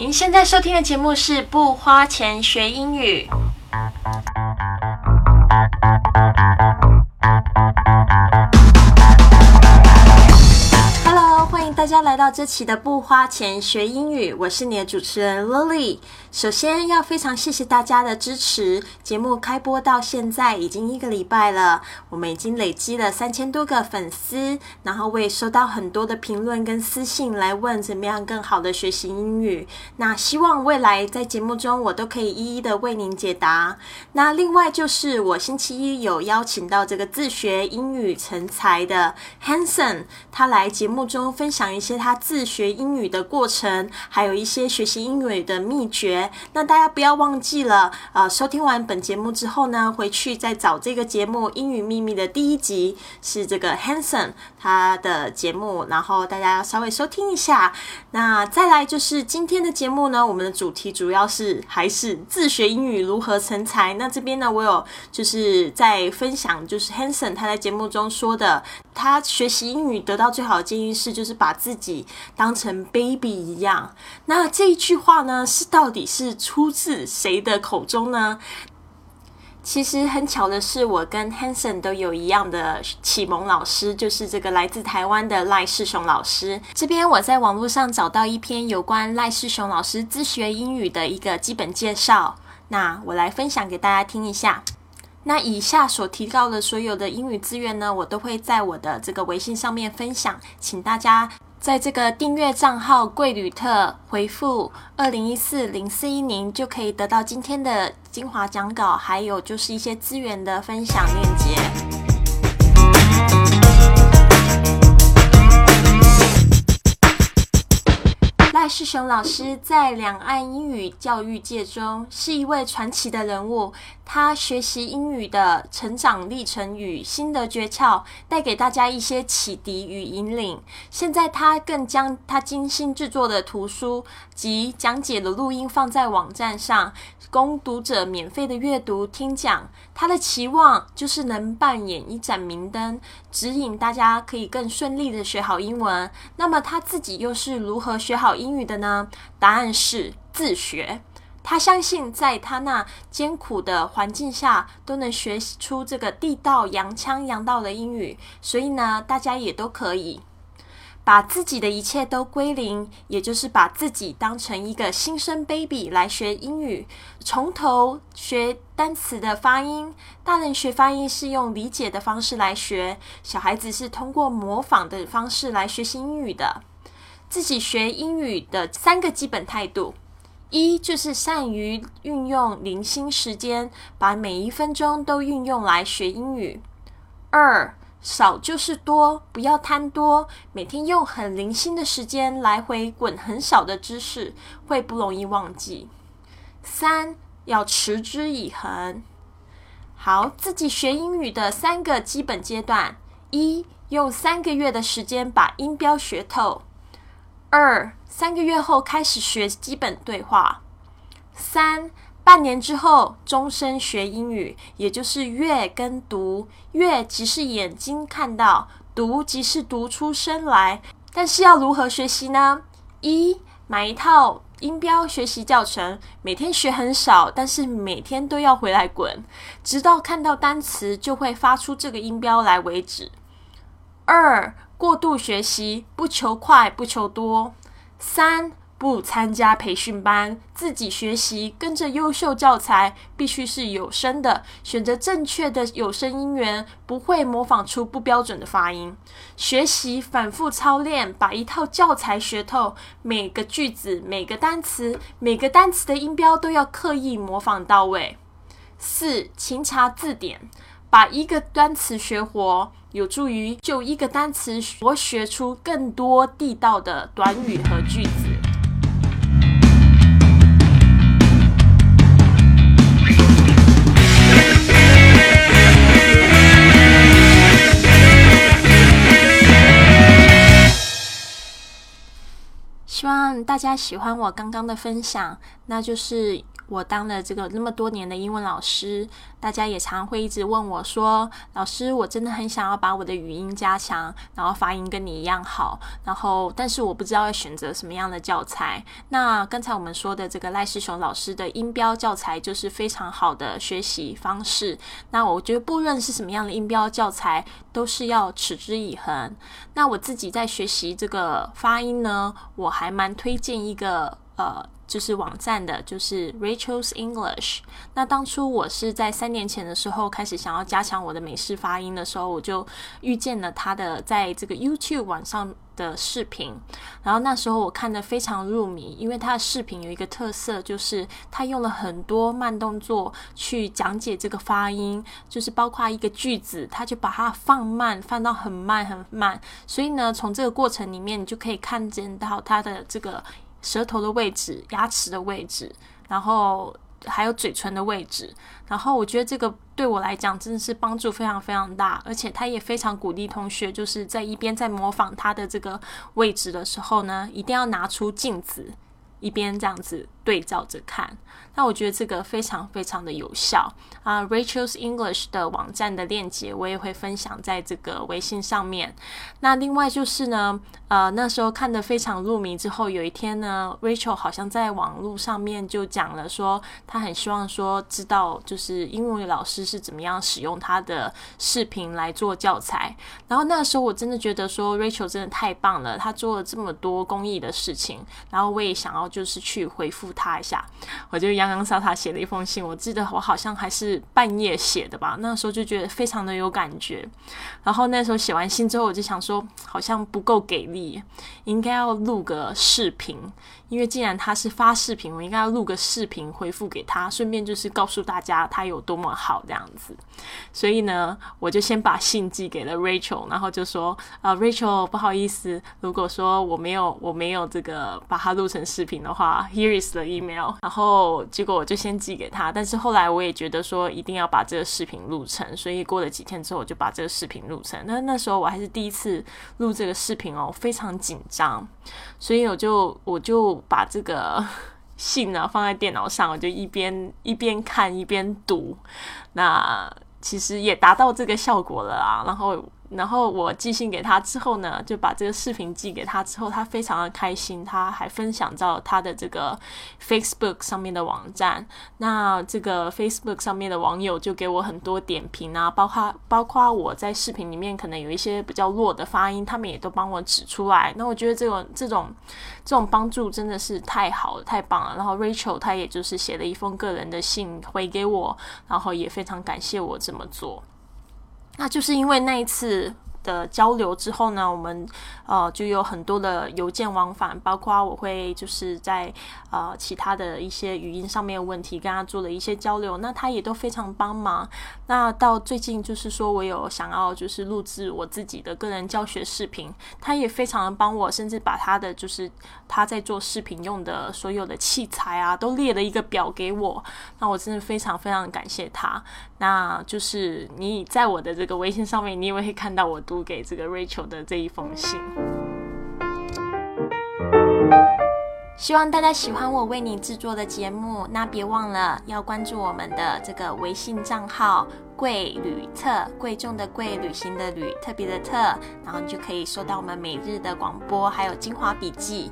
您现在收听的节目是不花钱学英语。到这期的不花钱学英语，我是你的主持人 Lily。首先要非常谢谢大家的支持，节目开播到现在已经一个礼拜了，我们已经累积了三千多个粉丝，然后我也收到很多的评论跟私信来问怎么样更好的学习英语。那希望未来在节目中我都可以一一的为您解答。那另外就是我星期一有邀请到这个自学英语成才的 Hanson，他来节目中分享一些他自学英语的过程，还有一些学习英语的秘诀。那大家不要忘记了，呃，收听完本节目之后呢，回去再找这个节目《英语秘密》的第一集，是这个 Hanson 他的节目，然后大家要稍微收听一下。那再来就是今天的节目呢，我们的主题主要是还是自学英语如何成才。那这边呢，我有就是在分享，就是 Hanson 他在节目中说的，他学习英语得到最好的建议是，就是把自己当成 baby 一样。那这一句话呢，是到底是出自谁的口中呢？其实很巧的是，我跟 Hanson 都有一样的启蒙老师，就是这个来自台湾的赖世雄老师。这边我在网络上找到一篇有关赖世雄老师自学英语的一个基本介绍，那我来分享给大家听一下。那以下所提到的所有的英语资源呢，我都会在我的这个微信上面分享，请大家在这个订阅账号“贵旅特”回复“二零一四零四一零”，就可以得到今天的精华讲稿，还有就是一些资源的分享链接。赖世雄老师在两岸英语教育界中是一位传奇的人物。他学习英语的成长历程与心得诀窍，带给大家一些启迪与引领。现在他更将他精心制作的图书及讲解的录音放在网站上，供读者免费的阅读听讲。他的期望就是能扮演一盏明灯，指引大家可以更顺利的学好英文。那么他自己又是如何学好英语的呢？答案是自学。他相信，在他那艰苦的环境下，都能学出这个地道、洋腔、洋道的英语。所以呢，大家也都可以把自己的一切都归零，也就是把自己当成一个新生 baby 来学英语，从头学单词的发音。大人学发音是用理解的方式来学，小孩子是通过模仿的方式来学习英语的。自己学英语的三个基本态度。一就是善于运用零星时间，把每一分钟都运用来学英语。二少就是多，不要贪多，每天用很零星的时间来回滚很少的知识，会不容易忘记。三要持之以恒。好，自己学英语的三个基本阶段：一用三个月的时间把音标学透；二三个月后开始学基本对话；三半年之后终身学英语，也就是阅跟读。阅即是眼睛看到，读即是读出声来。但是要如何学习呢？一买一套音标学习教程，每天学很少，但是每天都要回来滚，直到看到单词就会发出这个音标来为止。二过度学习，不求快，不求多。三不参加培训班，自己学习，跟着优秀教材，必须是有声的，选择正确的有声音源，不会模仿出不标准的发音。学习反复操练，把一套教材学透，每个句子、每个单词、每个单词的音标都要刻意模仿到位。四勤查字典，把一个单词学活。有助于就一个单词我学出更多地道的短语和句子。希望大家喜欢我刚刚的分享，那就是我当了这个那么多年的英文老师，大家也常会一直问我说：“老师，我真的很想要把我的语音加强，然后发音跟你一样好，然后但是我不知道要选择什么样的教材。”那刚才我们说的这个赖世雄老师的音标教材就是非常好的学习方式。那我觉得不论是什么样的音标教材，都是要持之以恒。那我自己在学习这个发音呢，我还蛮推荐一个呃。就是网站的，就是 Rachel's English。那当初我是在三年前的时候开始想要加强我的美式发音的时候，我就遇见了他的在这个 YouTube 网上的视频。然后那时候我看的非常入迷，因为他的视频有一个特色，就是他用了很多慢动作去讲解这个发音，就是包括一个句子，他就把它放慢，放到很慢很慢。所以呢，从这个过程里面，你就可以看见到他的这个。舌头的位置、牙齿的位置，然后还有嘴唇的位置，然后我觉得这个对我来讲真的是帮助非常非常大，而且他也非常鼓励同学，就是在一边在模仿他的这个位置的时候呢，一定要拿出镜子，一边这样子对照着看。那我觉得这个非常非常的有效啊！Rachel's English 的网站的链接我也会分享在这个微信上面。那另外就是呢，呃，那时候看的非常入迷之后，有一天呢，Rachel 好像在网络上面就讲了说，他很希望说知道就是英文老师是怎么样使用他的视频来做教材。然后那时候我真的觉得说 Rachel 真的太棒了，他做了这么多公益的事情，然后我也想要就是去回复他一下，我就。洋洋洒洒写了一封信，我记得我好像还是半夜写的吧。那时候就觉得非常的有感觉。然后那时候写完信之后，我就想说，好像不够给力，应该要录个视频。因为既然他是发视频，我应该要录个视频回复给他，顺便就是告诉大家他有多么好这样子。所以呢，我就先把信寄给了 Rachel，然后就说：“啊，Rachel，不好意思，如果说我没有我没有这个把它录成视频的话，Here is email，。”然后结果我就先寄给他，但是后来我也觉得说一定要把这个视频录成，所以过了几天之后，我就把这个视频录成。那那时候我还是第一次录这个视频哦，非常紧张，所以我就我就。把这个 信呢放在电脑上，我就一边一边看一边读，那其实也达到这个效果了啊。然后。然后我寄信给他之后呢，就把这个视频寄给他之后，他非常的开心，他还分享到他的这个 Facebook 上面的网站。那这个 Facebook 上面的网友就给我很多点评啊，包括包括我在视频里面可能有一些比较弱的发音，他们也都帮我指出来。那我觉得这种这种这种帮助真的是太好了，太棒了。然后 Rachel 他也就是写了一封个人的信回给我，然后也非常感谢我这么做。那就是因为那一次的交流之后呢，我们呃就有很多的邮件往返，包括我会就是在呃其他的一些语音上面的问题跟他做了一些交流，那他也都非常帮忙。那到最近就是说我有想要就是录制我自己的个人教学视频，他也非常的帮我，甚至把他的就是他在做视频用的所有的器材啊都列了一个表给我，那我真的非常非常感谢他。那就是你在我的这个微信上面，你也会看到我读给这个 Rachel 的这一封信。希望大家喜欢我为你制作的节目，那别忘了要关注我们的这个微信账号“贵旅特”，贵重的贵，旅行的旅，特别的特，然后你就可以收到我们每日的广播，还有精华笔记。